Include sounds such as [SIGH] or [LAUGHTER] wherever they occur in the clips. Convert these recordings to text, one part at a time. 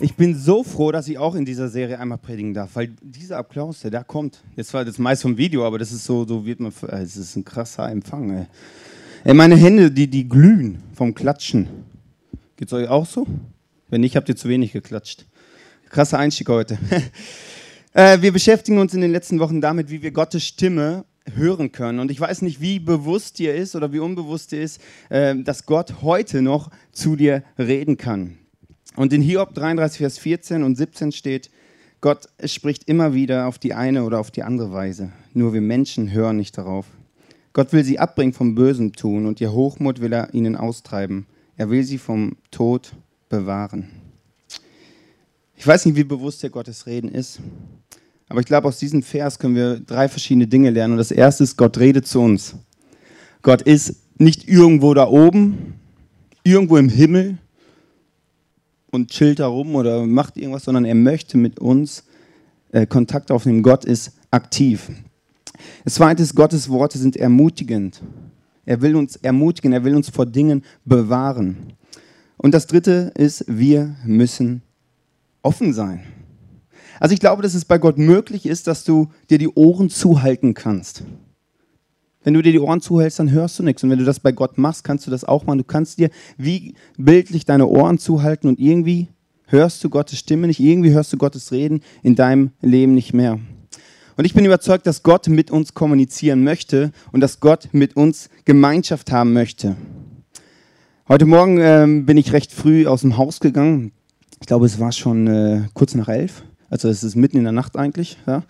Ich bin so froh, dass ich auch in dieser Serie einmal predigen darf, weil dieser Applaus, der da kommt, jetzt war das meist vom Video, aber das ist so, so wird man, es ist ein krasser Empfang. Ey. ey, meine Hände, die, die glühen vom Klatschen. Geht's euch auch so? Wenn nicht, habt ihr zu wenig geklatscht. Krasser Einstieg heute. [LAUGHS] äh, wir beschäftigen uns in den letzten Wochen damit, wie wir Gottes Stimme hören können. Und ich weiß nicht, wie bewusst dir ist oder wie unbewusst dir ist, äh, dass Gott heute noch zu dir reden kann. Und in Hiob 33, Vers 14 und 17 steht, Gott spricht immer wieder auf die eine oder auf die andere Weise. Nur wir Menschen hören nicht darauf. Gott will sie abbringen vom Bösen tun und ihr Hochmut will er ihnen austreiben. Er will sie vom Tod bewahren. Ich weiß nicht, wie bewusst der Gottes Reden ist, aber ich glaube, aus diesem Vers können wir drei verschiedene Dinge lernen. Und das erste ist, Gott redet zu uns. Gott ist nicht irgendwo da oben, irgendwo im Himmel und chillt da rum oder macht irgendwas, sondern er möchte mit uns äh, Kontakt aufnehmen. Gott ist aktiv. Das zweite ist, Gottes Worte sind ermutigend. Er will uns ermutigen, er will uns vor Dingen bewahren. Und das dritte ist, wir müssen offen sein. Also ich glaube, dass es bei Gott möglich ist, dass du dir die Ohren zuhalten kannst. Wenn du dir die Ohren zuhältst, dann hörst du nichts. Und wenn du das bei Gott machst, kannst du das auch machen. Du kannst dir wie bildlich deine Ohren zuhalten und irgendwie hörst du Gottes Stimme nicht, irgendwie hörst du Gottes Reden in deinem Leben nicht mehr. Und ich bin überzeugt, dass Gott mit uns kommunizieren möchte und dass Gott mit uns Gemeinschaft haben möchte. Heute Morgen ähm, bin ich recht früh aus dem Haus gegangen. Ich glaube, es war schon äh, kurz nach elf. Also es ist mitten in der Nacht eigentlich. Ja.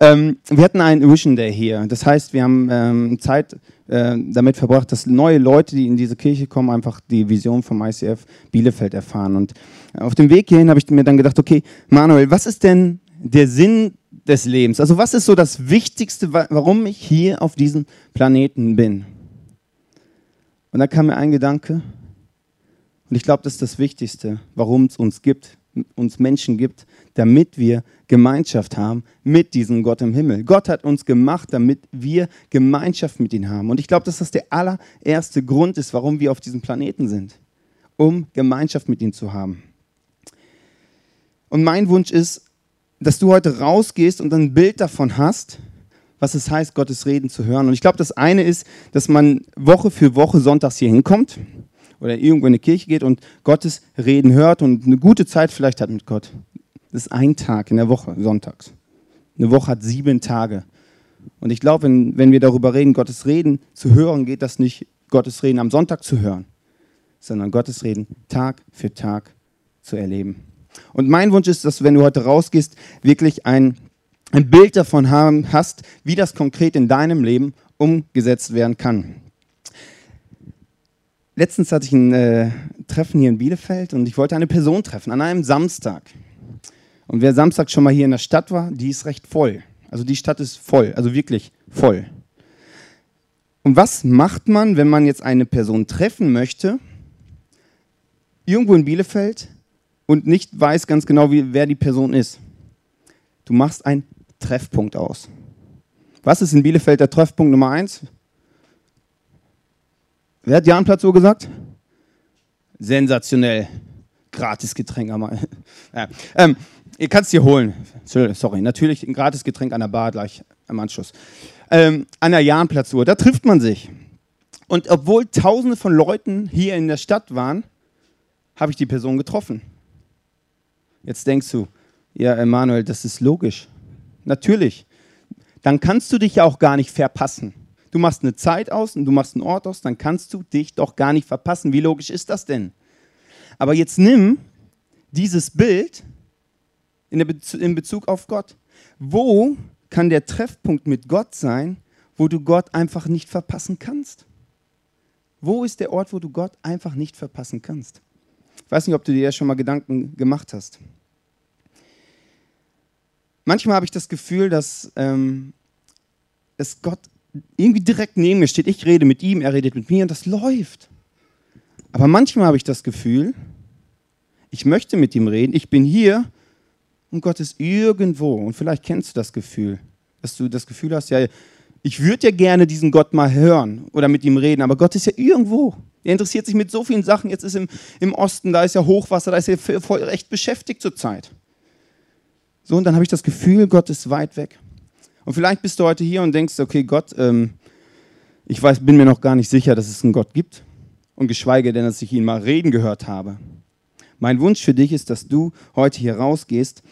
Ähm, wir hatten einen Vision Day hier. Das heißt, wir haben ähm, Zeit äh, damit verbracht, dass neue Leute, die in diese Kirche kommen, einfach die Vision vom ICF Bielefeld erfahren. Und auf dem Weg hierhin habe ich mir dann gedacht, okay, Manuel, was ist denn der Sinn des Lebens? Also was ist so das Wichtigste, warum ich hier auf diesem Planeten bin? Und da kam mir ein Gedanke, und ich glaube, das ist das Wichtigste, warum es uns gibt, uns Menschen gibt, damit wir Gemeinschaft haben mit diesem Gott im Himmel. Gott hat uns gemacht, damit wir Gemeinschaft mit ihm haben. Und ich glaube, dass das der allererste Grund ist, warum wir auf diesem Planeten sind, um Gemeinschaft mit ihm zu haben. Und mein Wunsch ist, dass du heute rausgehst und ein Bild davon hast, was es heißt, Gottes Reden zu hören. Und ich glaube, das eine ist, dass man Woche für Woche sonntags hier hinkommt oder irgendwo in eine Kirche geht und Gottes Reden hört und eine gute Zeit vielleicht hat mit Gott. Das ist ein Tag in der Woche, sonntags. Eine Woche hat sieben Tage. Und ich glaube, wenn, wenn wir darüber reden, Gottes Reden zu hören, geht das nicht, Gottes Reden am Sonntag zu hören, sondern Gottes Reden Tag für Tag zu erleben. Und mein Wunsch ist, dass wenn du heute rausgehst, wirklich ein, ein Bild davon haben, hast, wie das konkret in deinem Leben umgesetzt werden kann. Letztens hatte ich ein äh, Treffen hier in Bielefeld und ich wollte eine Person treffen, an einem Samstag. Und wer Samstag schon mal hier in der Stadt war, die ist recht voll. Also die Stadt ist voll, also wirklich voll. Und was macht man, wenn man jetzt eine Person treffen möchte, irgendwo in Bielefeld und nicht weiß ganz genau, wie, wer die Person ist? Du machst einen Treffpunkt aus. Was ist in Bielefeld der Treffpunkt Nummer eins? Wer hat Jahnplatz so gesagt? Sensationell. Gratis Getränk einmal. [LAUGHS] Ja. Ähm, ihr kannst es dir holen. Sorry, natürlich ein gratis Getränk an der Bar gleich am Anschluss. Ähm, an der Jahnplatzuhr, da trifft man sich. Und obwohl tausende von Leuten hier in der Stadt waren, habe ich die Person getroffen. Jetzt denkst du, ja, Emanuel, das ist logisch. Natürlich. Dann kannst du dich ja auch gar nicht verpassen. Du machst eine Zeit aus und du machst einen Ort aus, dann kannst du dich doch gar nicht verpassen. Wie logisch ist das denn? Aber jetzt nimm dieses Bild in, Bezug, in Bezug auf Gott. Wo kann der Treffpunkt mit Gott sein, wo du Gott einfach nicht verpassen kannst? Wo ist der Ort, wo du Gott einfach nicht verpassen kannst? Ich weiß nicht, ob du dir ja schon mal Gedanken gemacht hast. Manchmal habe ich das Gefühl, dass, ähm, dass Gott irgendwie direkt neben mir steht. Ich rede mit ihm, er redet mit mir und das läuft. Aber manchmal habe ich das Gefühl, ich möchte mit ihm reden, ich bin hier und Gott ist irgendwo. Und vielleicht kennst du das Gefühl, dass du das Gefühl hast, ja, ich würde ja gerne diesen Gott mal hören oder mit ihm reden, aber Gott ist ja irgendwo. Er interessiert sich mit so vielen Sachen. Jetzt ist im, im Osten, da ist ja Hochwasser, da ist er voll recht beschäftigt zurzeit. So, und dann habe ich das Gefühl, Gott ist weit weg. Und vielleicht bist du heute hier und denkst, okay, Gott, ähm, ich weiß, bin mir noch gar nicht sicher, dass es einen Gott gibt. Und geschweige denn, dass ich ihn mal reden gehört habe. Mein Wunsch für dich ist, dass du heute hier rausgehst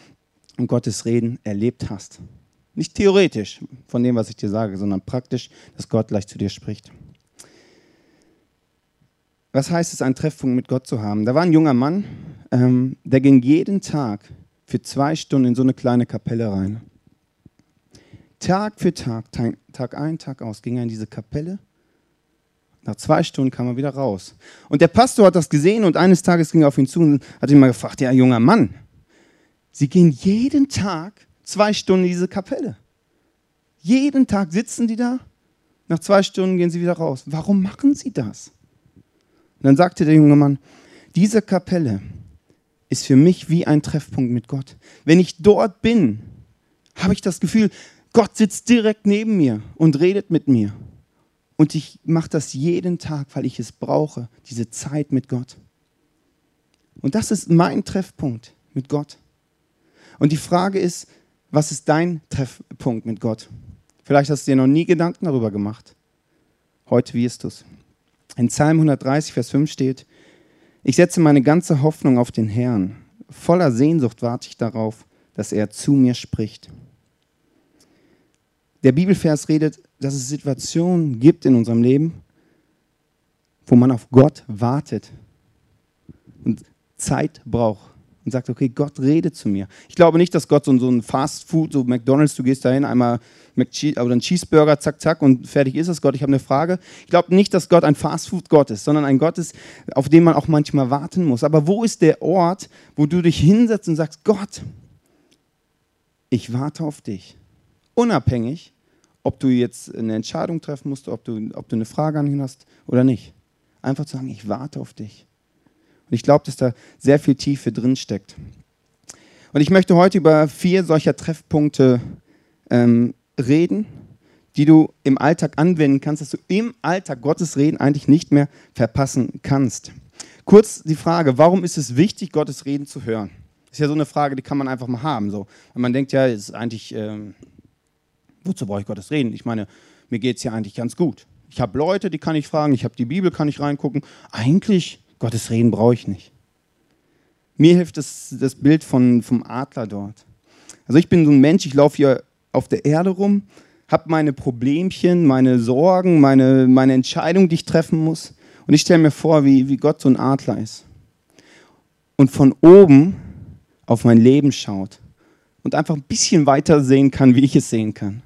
und Gottes Reden erlebt hast. Nicht theoretisch von dem, was ich dir sage, sondern praktisch, dass Gott gleich zu dir spricht. Was heißt es, einen Treffpunkt mit Gott zu haben? Da war ein junger Mann, ähm, der ging jeden Tag für zwei Stunden in so eine kleine Kapelle rein. Tag für Tag, Tag ein, Tag aus, ging er in diese Kapelle. Nach zwei Stunden kam er wieder raus. Und der Pastor hat das gesehen und eines Tages ging er auf ihn zu und hat ihn mal gefragt, ja, junger Mann, Sie gehen jeden Tag zwei Stunden in diese Kapelle. Jeden Tag sitzen die da, nach zwei Stunden gehen sie wieder raus. Warum machen sie das? Und dann sagte der junge Mann, diese Kapelle ist für mich wie ein Treffpunkt mit Gott. Wenn ich dort bin, habe ich das Gefühl, Gott sitzt direkt neben mir und redet mit mir. Und ich mache das jeden Tag, weil ich es brauche, diese Zeit mit Gott. Und das ist mein Treffpunkt mit Gott. Und die Frage ist, was ist dein Treffpunkt mit Gott? Vielleicht hast du dir noch nie Gedanken darüber gemacht. Heute wirst du es. In Psalm 130, Vers 5 steht, ich setze meine ganze Hoffnung auf den Herrn. Voller Sehnsucht warte ich darauf, dass er zu mir spricht. Der Bibelvers redet, dass es Situationen gibt in unserem Leben, wo man auf Gott wartet und Zeit braucht und sagt, okay, Gott redet zu mir. Ich glaube nicht, dass Gott so, so ein Fast Food, so McDonalds, du gehst dahin, einmal oder ein Cheeseburger, zack, zack und fertig ist es, Gott. Ich habe eine Frage. Ich glaube nicht, dass Gott ein Fast Food Gott ist, sondern ein Gott ist, auf den man auch manchmal warten muss. Aber wo ist der Ort, wo du dich hinsetzt und sagst, Gott, ich warte auf dich. Unabhängig, ob du jetzt eine Entscheidung treffen musst, ob du, ob du eine Frage an ihn hast oder nicht. Einfach zu sagen, ich warte auf dich. Und ich glaube, dass da sehr viel Tiefe drin steckt. Und ich möchte heute über vier solcher Treffpunkte ähm, reden, die du im Alltag anwenden kannst, dass du im Alltag Gottes Reden eigentlich nicht mehr verpassen kannst. Kurz die Frage, warum ist es wichtig, Gottes Reden zu hören? Das ist ja so eine Frage, die kann man einfach mal haben. So. Und man denkt ja, ist eigentlich, ähm, wozu brauche ich Gottes Reden? Ich meine, mir geht es ja eigentlich ganz gut. Ich habe Leute, die kann ich fragen, ich habe die Bibel, kann ich reingucken. Eigentlich Gottes Reden brauche ich nicht. Mir hilft das, das Bild von, vom Adler dort. Also ich bin so ein Mensch, ich laufe hier auf der Erde rum, habe meine Problemchen, meine Sorgen, meine, meine Entscheidungen, die ich treffen muss. Und ich stelle mir vor, wie, wie Gott so ein Adler ist. Und von oben auf mein Leben schaut und einfach ein bisschen weiter sehen kann, wie ich es sehen kann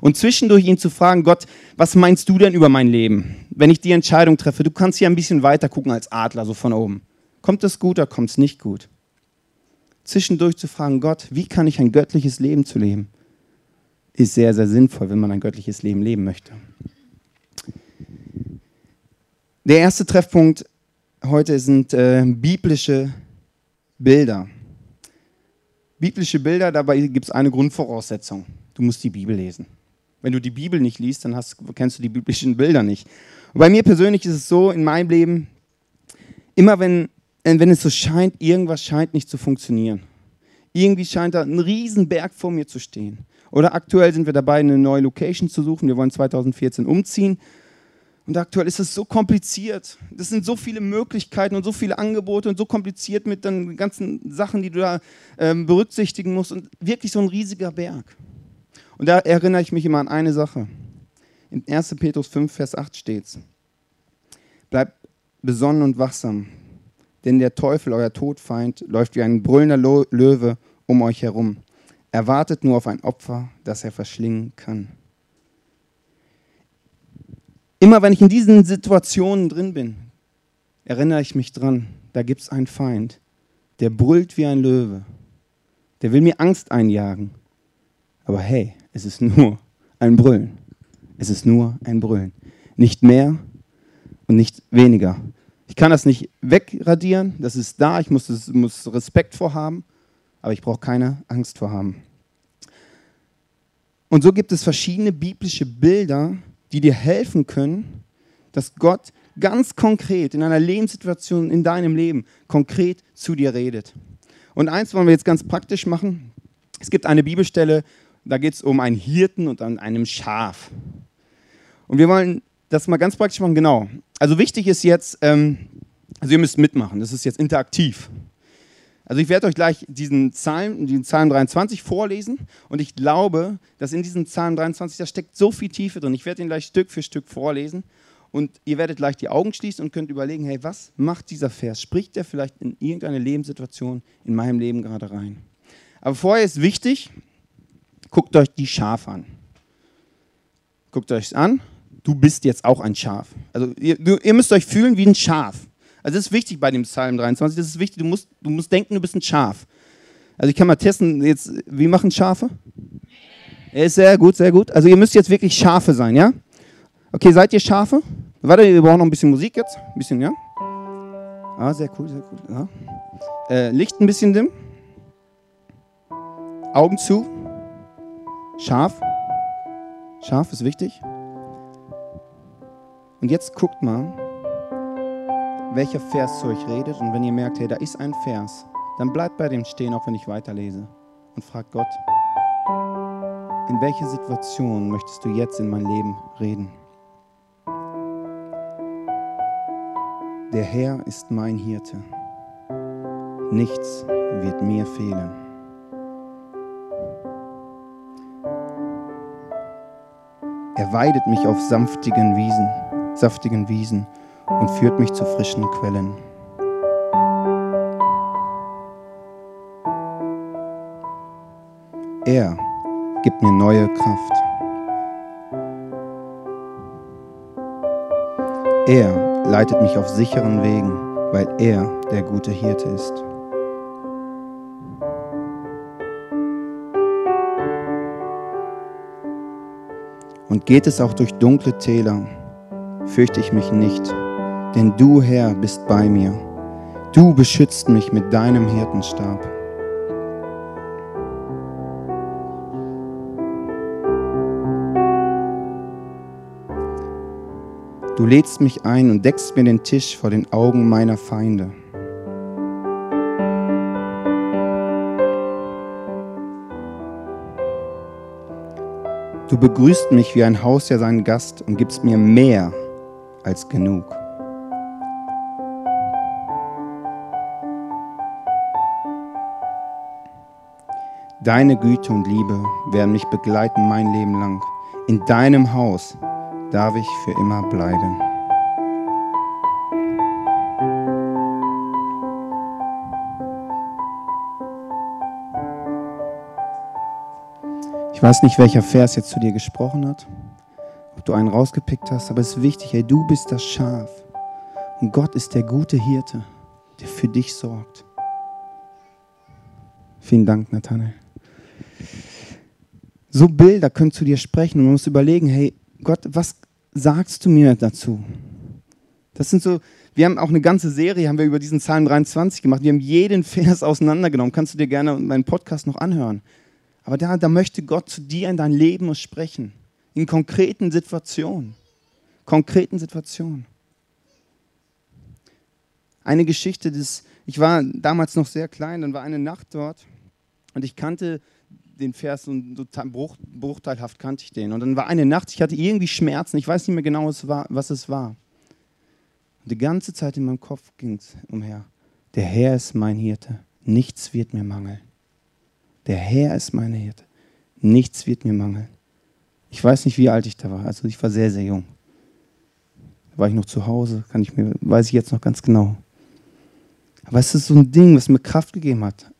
und zwischendurch ihn zu fragen, Gott, was meinst du denn über mein Leben, wenn ich die Entscheidung treffe? Du kannst hier ein bisschen weiter gucken als Adler, so von oben. Kommt es gut oder kommt es nicht gut? Zwischendurch zu fragen, Gott, wie kann ich ein göttliches Leben zu leben? Ist sehr, sehr sinnvoll, wenn man ein göttliches Leben leben möchte. Der erste Treffpunkt heute sind äh, biblische Bilder. Biblische Bilder, dabei gibt es eine Grundvoraussetzung. Du musst die Bibel lesen. Wenn du die Bibel nicht liest, dann hast, kennst du die biblischen Bilder nicht. Und bei mir persönlich ist es so in meinem Leben, immer wenn, wenn es so scheint, irgendwas scheint nicht zu funktionieren. Irgendwie scheint da ein Riesenberg vor mir zu stehen. Oder aktuell sind wir dabei, eine neue Location zu suchen. Wir wollen 2014 umziehen. Und aktuell ist es so kompliziert. Das sind so viele Möglichkeiten und so viele Angebote und so kompliziert mit den ganzen Sachen, die du da ähm, berücksichtigen musst. Und wirklich so ein riesiger Berg. Und da erinnere ich mich immer an eine Sache. In 1. Petrus 5, Vers 8 steht es. Bleibt besonnen und wachsam, denn der Teufel, euer Todfeind, läuft wie ein brüllender Löwe um euch herum. Er wartet nur auf ein Opfer, das er verschlingen kann. Immer wenn ich in diesen Situationen drin bin, erinnere ich mich dran, da gibt es einen Feind, der brüllt wie ein Löwe. Der will mir Angst einjagen. Aber hey, es ist nur ein Brüllen. Es ist nur ein Brüllen. Nicht mehr und nicht weniger. Ich kann das nicht wegradieren, das ist da, ich muss, muss Respekt vorhaben, aber ich brauche keine Angst vorhaben. Und so gibt es verschiedene biblische Bilder, die dir helfen können, dass Gott ganz konkret in einer Lebenssituation in deinem Leben konkret zu dir redet. Und eins wollen wir jetzt ganz praktisch machen. Es gibt eine Bibelstelle, da geht es um einen Hirten und an einem Schaf. Und wir wollen das mal ganz praktisch machen, genau. Also wichtig ist jetzt, ähm, also ihr müsst mitmachen, das ist jetzt interaktiv. Also ich werde euch gleich diesen Psalm, den Psalm 23 vorlesen und ich glaube, dass in diesem Psalm 23, da steckt so viel Tiefe drin. Ich werde ihn gleich Stück für Stück vorlesen und ihr werdet gleich die Augen schließen und könnt überlegen, hey, was macht dieser Vers? Spricht der vielleicht in irgendeine Lebenssituation in meinem Leben gerade rein? Aber vorher ist wichtig, guckt euch die Schafe an. Guckt euch an, du bist jetzt auch ein Schaf. Also ihr, ihr müsst euch fühlen wie ein Schaf. Also das ist wichtig bei dem Psalm 23, das ist wichtig, du musst, du musst denken, du bist ein Schaf. Also ich kann mal testen, jetzt, wie machen Schafe? Er ist sehr gut, sehr gut. Also ihr müsst jetzt wirklich Schafe sein, ja? Okay, seid ihr Schafe? Warte, wir brauchen noch ein bisschen Musik jetzt. Ein bisschen, ja? Ah, sehr cool, sehr cool. Ja. Äh, Licht ein bisschen dim. Augen zu. Scharf. Scharf ist wichtig. Und jetzt guckt mal, welcher Vers zu euch redet. Und wenn ihr merkt, hey, da ist ein Vers, dann bleibt bei dem stehen, auch wenn ich weiterlese. Und fragt Gott, in welche Situation möchtest du jetzt in mein Leben reden? Der Herr ist mein Hirte. Nichts wird mir fehlen. Er weidet mich auf sanftigen Wiesen, saftigen Wiesen und führt mich zu frischen Quellen. Er gibt mir neue Kraft. Er leitet mich auf sicheren Wegen, weil er der gute Hirte ist. Und geht es auch durch dunkle Täler, fürchte ich mich nicht, denn du, Herr, bist bei mir. Du beschützt mich mit deinem Hirtenstab. Du lädst mich ein und deckst mir den Tisch vor den Augen meiner Feinde. Du begrüßt mich wie ein Hausherr seinen Gast und gibst mir mehr als genug. Deine Güte und Liebe werden mich begleiten mein Leben lang. In deinem Haus darf ich für immer bleiben. Ich weiß nicht, welcher Vers jetzt zu dir gesprochen hat, ob du einen rausgepickt hast, aber es ist wichtig, hey, du bist das Schaf und Gott ist der gute Hirte, der für dich sorgt. Vielen Dank, Nathanael so Bilder können zu dir sprechen und man muss überlegen, hey Gott, was sagst du mir dazu? Das sind so, wir haben auch eine ganze Serie, haben wir über diesen Psalm 23 gemacht. Wir haben jeden Vers [LAUGHS] auseinandergenommen. Kannst du dir gerne meinen Podcast noch anhören. Aber da, da möchte Gott zu dir in dein Leben sprechen. In konkreten Situationen. Konkreten Situationen. Eine Geschichte, des, ich war damals noch sehr klein, dann war eine Nacht dort und ich kannte den Vers so, bruch, bruchteilhaft kannte ich den. Und dann war eine Nacht, ich hatte irgendwie Schmerzen, ich weiß nicht mehr genau, was es war. Und die ganze Zeit in meinem Kopf ging es umher. Der Herr ist mein Hirte, nichts wird mir mangeln. Der Herr ist mein Hirte, nichts wird mir mangeln. Ich weiß nicht, wie alt ich da war, also ich war sehr, sehr jung. Da war ich noch zu Hause, kann ich mir, weiß ich jetzt noch ganz genau. Aber es ist so ein Ding, was mir Kraft gegeben hat.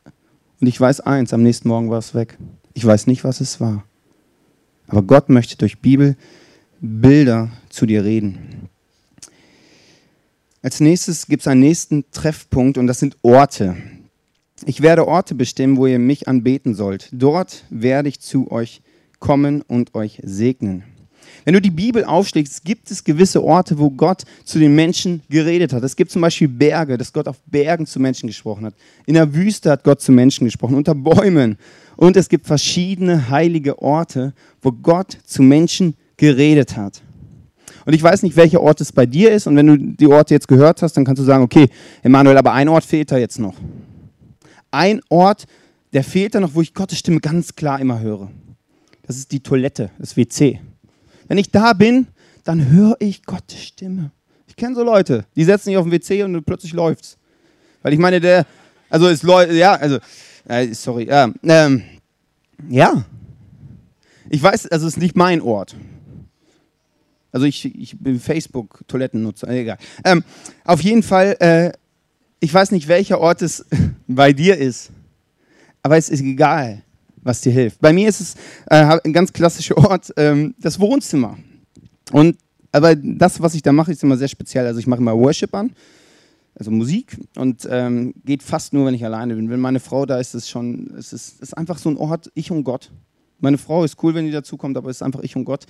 Und ich weiß eins, am nächsten Morgen war es weg. Ich weiß nicht, was es war. Aber Gott möchte durch Bibel Bilder zu dir reden. Als nächstes gibt es einen nächsten Treffpunkt und das sind Orte. Ich werde Orte bestimmen, wo ihr mich anbeten sollt. Dort werde ich zu euch kommen und euch segnen. Wenn du die Bibel aufschlägst, gibt es gewisse Orte, wo Gott zu den Menschen geredet hat. Es gibt zum Beispiel Berge, dass Gott auf Bergen zu Menschen gesprochen hat. In der Wüste hat Gott zu Menschen gesprochen, unter Bäumen. Und es gibt verschiedene heilige Orte, wo Gott zu Menschen geredet hat. Und ich weiß nicht, welcher Ort es bei dir ist. Und wenn du die Orte jetzt gehört hast, dann kannst du sagen, okay, Emanuel, aber ein Ort fehlt da jetzt noch. Ein Ort, der fehlt da noch, wo ich Gottes Stimme ganz klar immer höre. Das ist die Toilette, das WC. Wenn ich da bin, dann höre ich Gottes Stimme. Ich kenne so Leute, die setzen sich auf den WC und plötzlich läuft's. Weil ich meine, der, also es läuft, ja, also, äh, sorry, ja, ähm, ja. Ich weiß, also es ist nicht mein Ort. Also ich, ich bin Facebook-Toilettennutzer, egal. Ähm, auf jeden Fall, äh, ich weiß nicht, welcher Ort es [LAUGHS] bei dir ist, aber es ist egal, was dir hilft. Bei mir ist es äh, ein ganz klassischer Ort, ähm, das Wohnzimmer. Und aber das, was ich da mache, ist immer sehr speziell. Also ich mache immer Worship an, also Musik, und ähm, geht fast nur, wenn ich alleine bin. Wenn meine Frau da ist, ist es schon, es ist, ist einfach so ein Ort, ich und Gott. Meine Frau ist cool, wenn die dazukommt, aber es ist einfach ich und Gott.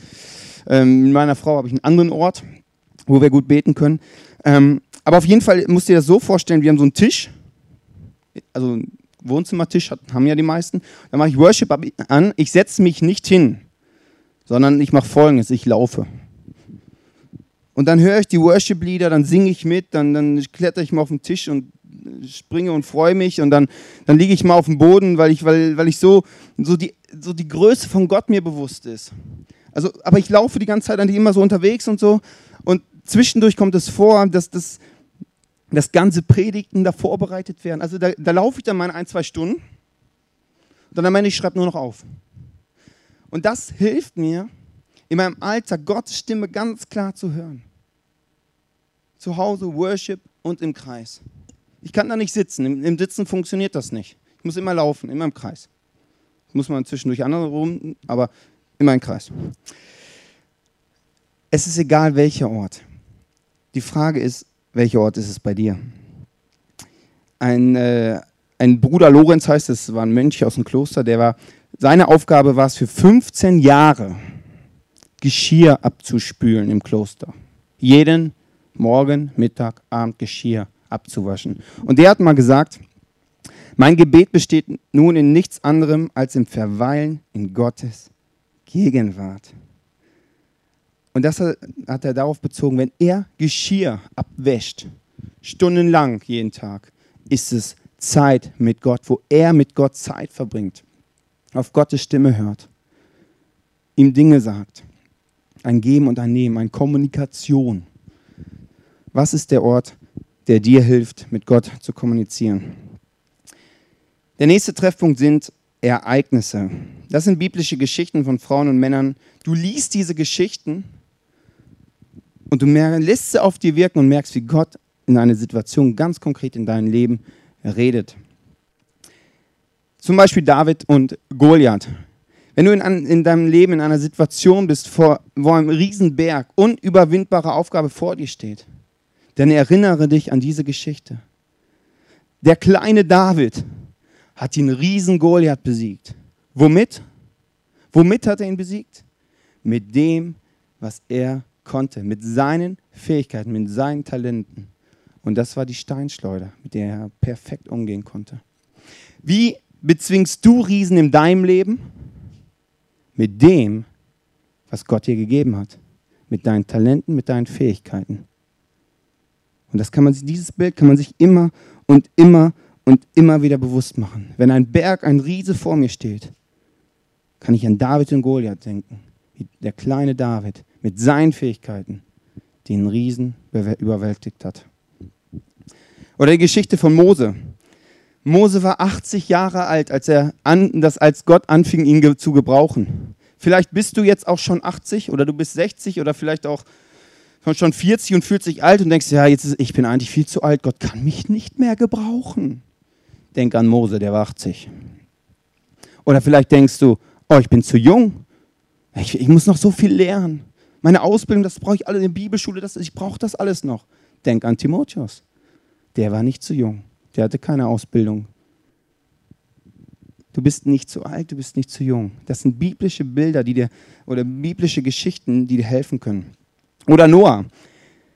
Ähm, mit meiner Frau habe ich einen anderen Ort, wo wir gut beten können. Ähm, aber auf jeden Fall musst du dir das so vorstellen, wir haben so einen Tisch, also einen Wohnzimmertisch haben ja die meisten. Da mache ich Worship an, ich setze mich nicht hin, sondern ich mache folgendes, ich laufe. Und dann höre ich die Worship-Lieder, dann singe ich mit, dann, dann kletter ich mal auf den Tisch und springe und freue mich und dann, dann liege ich mal auf dem Boden, weil ich, weil, weil ich so, so, die, so die Größe von Gott mir bewusst ist. Also, aber ich laufe die ganze Zeit eigentlich immer so unterwegs und so. Zwischendurch kommt es vor, dass das, das ganze Predigten da vorbereitet werden. Also da, da laufe ich dann meine ein, zwei Stunden. Und dann am Ende, ich schreibe nur noch auf. Und das hilft mir, in meinem Alltag Gottes Stimme ganz klar zu hören zu Hause Worship und im Kreis. Ich kann da nicht sitzen. Im, Im, Sitzen funktioniert das nicht. Ich muss immer laufen, immer im Kreis. Das muss man zwischendurch andere rum, aber immer im Kreis. Es ist egal, welcher Ort. Die Frage ist, welcher Ort ist es bei dir? Ein, äh, ein Bruder Lorenz heißt es, war ein Mönch aus dem Kloster, der war, seine Aufgabe war es für 15 Jahre, Geschirr abzuspülen im Kloster. Jeden Morgen, Mittag, Abend Geschirr abzuwaschen. Und der hat mal gesagt, mein Gebet besteht nun in nichts anderem als im Verweilen in Gottes Gegenwart. Und das hat er darauf bezogen, wenn er Geschirr abwäscht, stundenlang jeden Tag, ist es Zeit mit Gott, wo er mit Gott Zeit verbringt, auf Gottes Stimme hört, ihm Dinge sagt, ein Geben und ein Nehmen, eine Kommunikation. Was ist der Ort, der dir hilft, mit Gott zu kommunizieren? Der nächste Treffpunkt sind Ereignisse. Das sind biblische Geschichten von Frauen und Männern. Du liest diese Geschichten und du lässt sie auf dir wirken und merkst, wie Gott in einer Situation ganz konkret in deinem Leben redet. Zum Beispiel David und Goliath. Wenn du in, in, deinem Leben in einer Situation bist, vor, wo ein Riesenberg, unüberwindbare Aufgabe vor dir steht, denn erinnere dich an diese Geschichte. Der kleine David hat den riesen Goliath besiegt. Womit? Womit hat er ihn besiegt? Mit dem, was er konnte, mit seinen Fähigkeiten, mit seinen Talenten. Und das war die Steinschleuder, mit der er perfekt umgehen konnte. Wie bezwingst du Riesen in deinem Leben? Mit dem, was Gott dir gegeben hat. Mit deinen Talenten, mit deinen Fähigkeiten. Und das kann man, dieses Bild kann man sich immer und immer und immer wieder bewusst machen. Wenn ein Berg, ein Riese vor mir steht, kann ich an David und Goliath denken. Der kleine David mit seinen Fähigkeiten den Riesen überwältigt hat. Oder die Geschichte von Mose. Mose war 80 Jahre alt, als er an, das als Gott anfing, ihn zu gebrauchen. Vielleicht bist du jetzt auch schon 80 oder du bist 60 oder vielleicht auch schon 40 und fühlt sich alt und denkst, ja, jetzt ist, ich bin eigentlich viel zu alt, Gott kann mich nicht mehr gebrauchen. Denk an Mose, der war 80. Oder vielleicht denkst du, oh, ich bin zu jung, ich, ich muss noch so viel lernen. Meine Ausbildung, das brauche ich alle in der Bibelschule, das, ich brauche das alles noch. Denk an Timotheus, der war nicht zu jung, der hatte keine Ausbildung. Du bist nicht zu alt, du bist nicht zu jung. Das sind biblische Bilder, die dir oder biblische Geschichten, die dir helfen können. Oder Noah.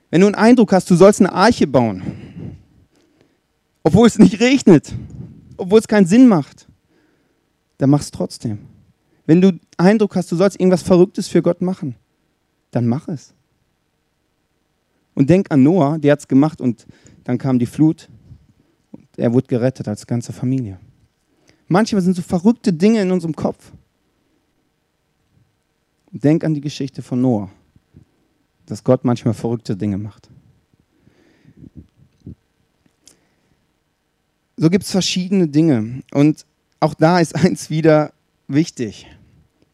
Wenn du einen Eindruck hast, du sollst eine Arche bauen, obwohl es nicht regnet, obwohl es keinen Sinn macht, dann mach es trotzdem. Wenn du Eindruck hast, du sollst irgendwas Verrücktes für Gott machen, dann mach es. Und denk an Noah, der hat es gemacht und dann kam die Flut und er wurde gerettet als ganze Familie. Manchmal sind so verrückte Dinge in unserem Kopf. Denk an die Geschichte von Noah, dass Gott manchmal verrückte Dinge macht. So gibt es verschiedene Dinge. Und auch da ist [LAUGHS] eins wieder wichtig.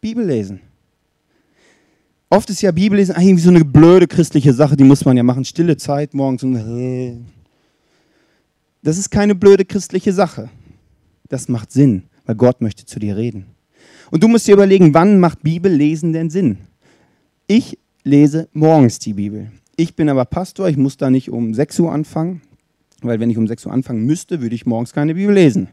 Bibel lesen. Oft ist ja Bibellesen eigentlich so eine blöde christliche Sache, die muss man ja machen. Stille Zeit morgens. Und das ist keine blöde christliche Sache. Das macht Sinn, weil Gott möchte zu dir reden. Und du musst dir überlegen, wann macht Bibellesen denn Sinn? Ich lese morgens die Bibel. Ich bin aber Pastor, ich muss da nicht um 6 Uhr anfangen, weil wenn ich um 6 Uhr anfangen müsste, würde ich morgens keine Bibel lesen.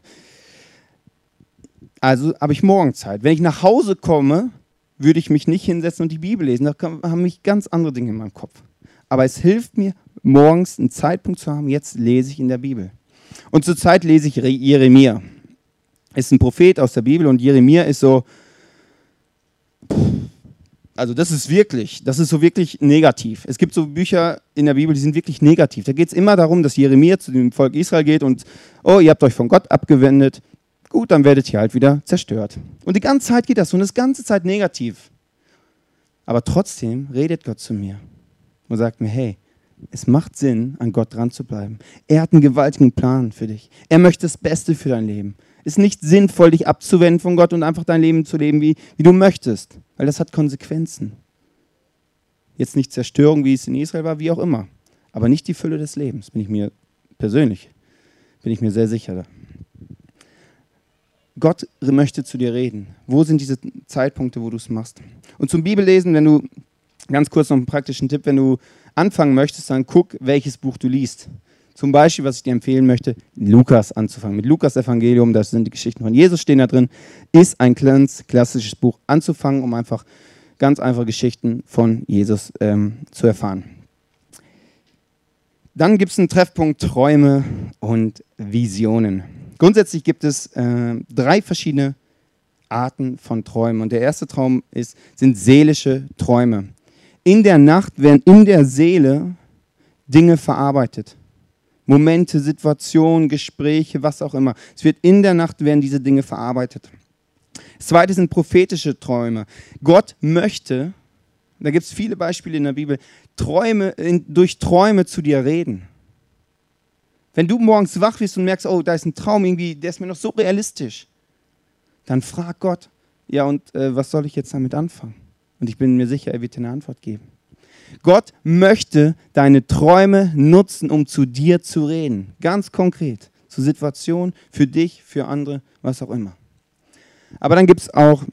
Also habe ich morgens Zeit. Wenn ich nach Hause komme, würde ich mich nicht hinsetzen und die Bibel lesen. Da haben mich ganz andere Dinge in meinem Kopf. Aber es hilft mir, morgens einen Zeitpunkt zu haben, jetzt lese ich in der Bibel. Und zurzeit lese ich Jeremia. Ist ein Prophet aus der Bibel und Jeremia ist so, also das ist wirklich, das ist so wirklich negativ. Es gibt so Bücher in der Bibel, die sind wirklich negativ. Da geht es immer darum, dass Jeremia zu dem Volk Israel geht und, oh, ihr habt euch von Gott abgewendet, Gut, dann werdet ihr halt wieder zerstört. Und die ganze Zeit geht das so und das ganze Zeit negativ. Aber trotzdem redet Gott zu mir und sagt mir, hey, es macht Sinn, an Gott dran zu bleiben. Er hat einen gewaltigen Plan für dich. Er möchte das Beste für dein Leben. Es ist nicht sinnvoll, dich abzuwenden von Gott und einfach dein Leben zu leben, wie, wie du möchtest, weil das hat Konsequenzen. Jetzt nicht Zerstörung, wie es in Israel war, wie auch immer. Aber nicht die Fülle des Lebens, bin ich mir persönlich, bin ich mir sehr sicher. Gott möchte zu dir reden. Wo sind diese Zeitpunkte, wo du es machst? Und zum Bibellesen, wenn du, ganz kurz noch einen praktischen Tipp, wenn du anfangen möchtest, dann guck, welches Buch du liest. Zum Beispiel, was ich dir empfehlen möchte, Lukas anzufangen. Mit Lukas Evangelium, da sind die Geschichten von Jesus stehen da drin, ist ein kleines klassisches Buch anzufangen, um einfach ganz einfache Geschichten von Jesus ähm, zu erfahren. Dann gibt es einen Treffpunkt Träume und Visionen. Grundsätzlich gibt es äh, drei verschiedene Arten von Träumen. Und der erste Traum ist, sind seelische Träume. In der Nacht werden in der Seele Dinge verarbeitet. Momente, Situationen, Gespräche, was auch immer. Es wird in der Nacht werden diese Dinge verarbeitet. Das zweite sind prophetische Träume. Gott möchte, da gibt es viele Beispiele in der Bibel, Träume, durch Träume zu dir reden. Wenn du morgens wach wirst und merkst, oh, da ist ein Traum irgendwie, der ist mir noch so realistisch, dann frag Gott, ja, und äh, was soll ich jetzt damit anfangen? Und ich bin mir sicher, er wird dir eine Antwort geben. Gott möchte deine Träume nutzen, um zu dir zu reden. Ganz konkret. Zur Situation, für dich, für andere, was auch immer. Aber dann gibt es auch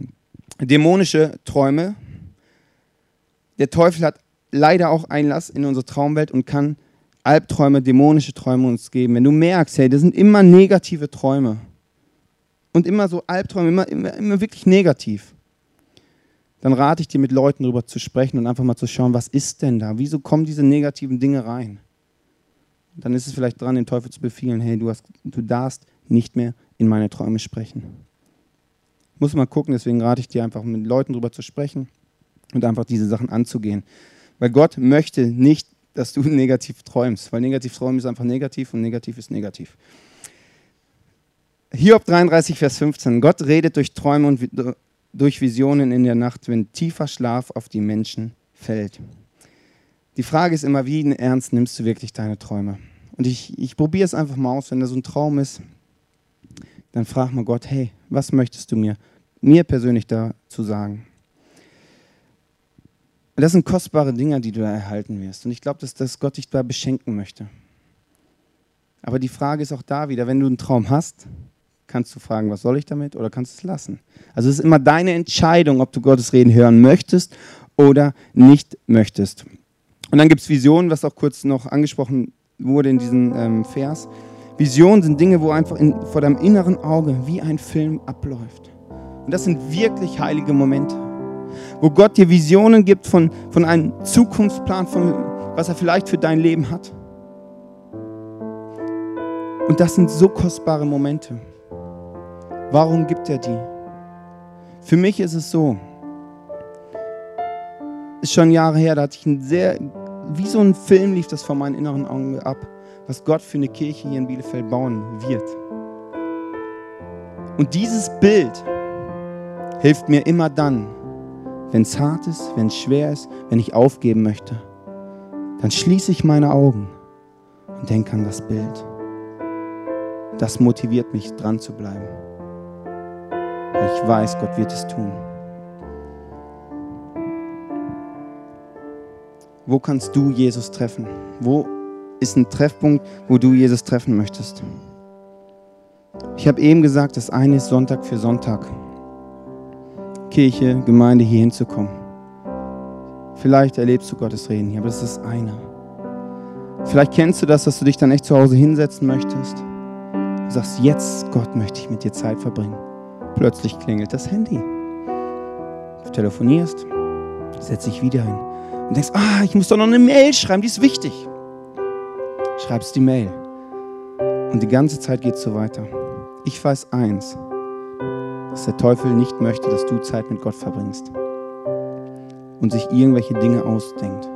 dämonische Träume. Der Teufel hat leider auch Einlass in unsere Traumwelt und kann Albträume, dämonische Träume uns geben, wenn du merkst, hey, das sind immer negative Träume und immer so Albträume, immer, immer, immer wirklich negativ, dann rate ich dir, mit Leuten darüber zu sprechen und einfach mal zu schauen, was ist denn da? Wieso kommen diese negativen Dinge rein? Dann ist es vielleicht dran, den Teufel zu befehlen, hey, du, hast, du darfst nicht mehr in meine Träume sprechen. Muss mal gucken, deswegen rate ich dir einfach, mit Leuten darüber zu sprechen und einfach diese Sachen anzugehen. Weil Gott möchte nicht dass du [LAUGHS] negativ träumst, weil negativ träumen ist einfach negativ und negativ ist negativ. Hiob 33, Vers 15. Gott redet durch Träume und durch Visionen in der Nacht, wenn tiefer Schlaf auf die Menschen fällt. Die Frage ist immer, wie ernst nimmst du wirklich deine Träume? Und ich, ich probiere es einfach mal aus, wenn da so ein Traum ist, dann frag mal Gott, hey, was möchtest du mir, mir persönlich dazu sagen? Das sind kostbare Dinge, die du da erhalten wirst. Und ich glaube, dass, dass Gott dich da beschenken möchte. Aber die Frage ist auch da wieder, wenn du einen Traum hast, kannst du fragen, was soll ich damit oder kannst du es lassen. Also es ist immer deine Entscheidung, ob du Gottes Reden hören möchtest oder nicht möchtest. Und dann gibt es Visionen, was auch kurz noch angesprochen wurde in diesem ähm, Vers. Visionen sind Dinge, wo einfach in, vor deinem inneren Auge wie ein Film abläuft. Und das sind wirklich heilige Momente wo Gott dir Visionen gibt von, von einem Zukunftsplan, von was er vielleicht für dein Leben hat. Und das sind so kostbare Momente. Warum gibt er die? Für mich ist es so, ist schon Jahre her, da hatte ich einen sehr wie so ein Film lief das vor meinen inneren Augen ab, was Gott für eine Kirche hier in Bielefeld bauen wird. Und dieses Bild hilft mir immer dann, wenn es hart ist, wenn es schwer ist, wenn ich aufgeben möchte. Dann schließe ich meine Augen und denke an das Bild. Das motiviert mich, dran zu bleiben. Ich weiß, Gott wird es tun. Wo kannst du Jesus treffen? Wo ist ein Treffpunkt, wo du Jesus treffen möchtest? Ich habe eben gesagt, das eine ist Sonntag für Sonntag. Kirche, Gemeinde hier hinzukommen. Vielleicht erlebst du Gottes Reden hier, aber das ist das eine. Vielleicht kennst du das, dass du dich dann echt zu Hause hinsetzen möchtest. Du sagst, jetzt, Gott, möchte ich mit dir Zeit verbringen. Plötzlich klingelt das Handy. Du telefonierst, setzt dich wieder hin und denkst, ah, ich muss doch noch eine Mail schreiben, die ist wichtig. Schreibst die Mail. Und die ganze Zeit geht so weiter. Ich weiß eins, dass der Teufel nicht möchte, dass du Zeit mit Gott verbringst und sich irgendwelche Dinge ausdenkt.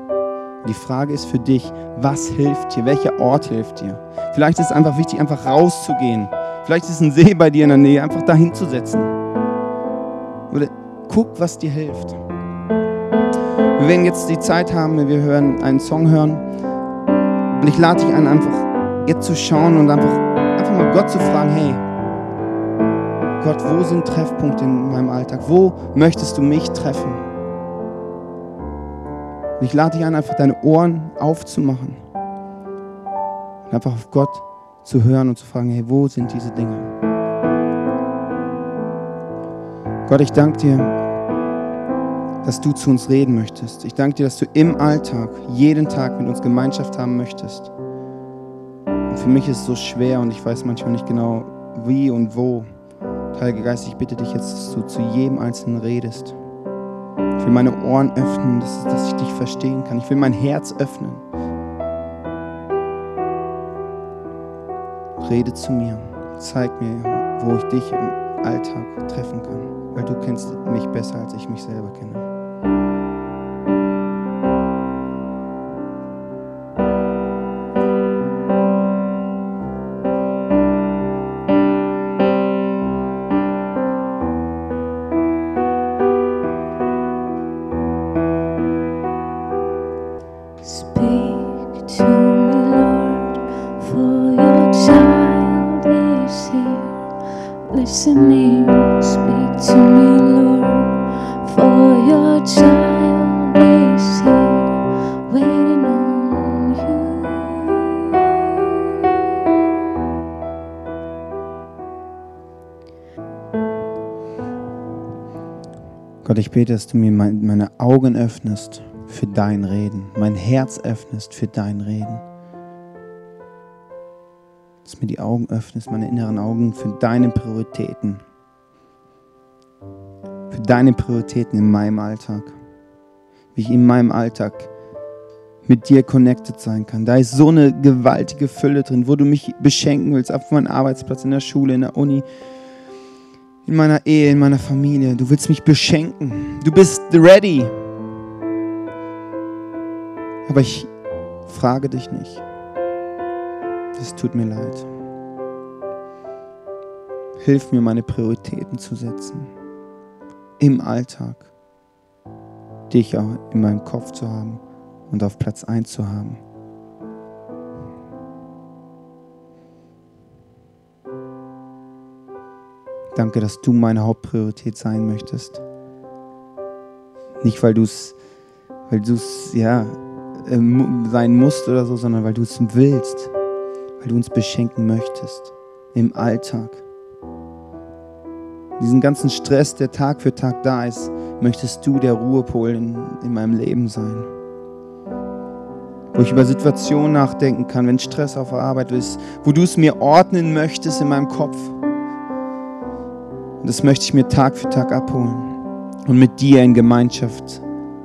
Die Frage ist für dich, was hilft dir? Welcher Ort hilft dir? Vielleicht ist es einfach wichtig, einfach rauszugehen. Vielleicht ist ein See bei dir in der Nähe, einfach da hinzusetzen. Oder guck, was dir hilft. Wir werden jetzt die Zeit haben, wir hören einen Song hören. Und ich lade dich ein, einfach jetzt zu schauen und einfach, einfach mal Gott zu fragen, hey, Gott, wo sind Treffpunkte in meinem Alltag? Wo möchtest du mich treffen? Und ich lade dich ein, einfach deine Ohren aufzumachen und einfach auf Gott zu hören und zu fragen, hey, wo sind diese Dinge? Gott, ich danke dir, dass du zu uns reden möchtest. Ich danke dir, dass du im Alltag, jeden Tag mit uns Gemeinschaft haben möchtest. Und für mich ist es so schwer und ich weiß manchmal nicht genau, wie und wo. Heiliger Geist, ich bitte dich jetzt, dass du zu jedem Einzelnen redest. Ich will meine Ohren öffnen, dass, dass ich dich verstehen kann. Ich will mein Herz öffnen. Rede zu mir. Zeig mir, wo ich dich im Alltag treffen kann. Weil du kennst mich besser, als ich mich selber kenne. Bete, dass du mir meine Augen öffnest für dein Reden, mein Herz öffnest für dein Reden. Dass du mir die Augen öffnest, meine inneren Augen für deine Prioritäten. Für deine Prioritäten in meinem Alltag. Wie ich in meinem Alltag mit dir connected sein kann. Da ist so eine gewaltige Fülle drin, wo du mich beschenken willst, auf meinem Arbeitsplatz, in der Schule, in der Uni, in meiner Ehe, in meiner Familie. Du willst mich beschenken. Du bist ready. Aber ich frage dich nicht. Es tut mir leid. Hilf mir, meine Prioritäten zu setzen. Im Alltag. Dich auch in meinem Kopf zu haben und auf Platz 1 zu haben. Danke, dass du meine Hauptpriorität sein möchtest. Nicht, weil du es weil ja, äh, sein musst oder so, sondern weil du es willst. Weil du uns beschenken möchtest. Im Alltag. Diesen ganzen Stress, der Tag für Tag da ist, möchtest du der Ruhepol in, in meinem Leben sein. Wo ich über Situationen nachdenken kann, wenn Stress auf der Arbeit ist, wo du es mir ordnen möchtest in meinem Kopf und das möchte ich mir Tag für Tag abholen und mit dir in Gemeinschaft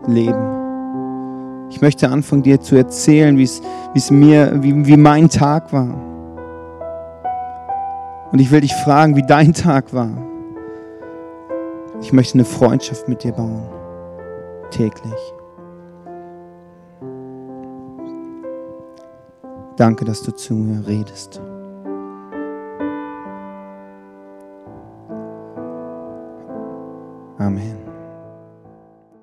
leben. Ich möchte anfangen, dir zu erzählen, wie es mir, wie, wie mein Tag war. Und ich will dich fragen, wie dein Tag war. Ich möchte eine Freundschaft mit dir bauen. Täglich. Danke, dass du zu mir redest. Amén.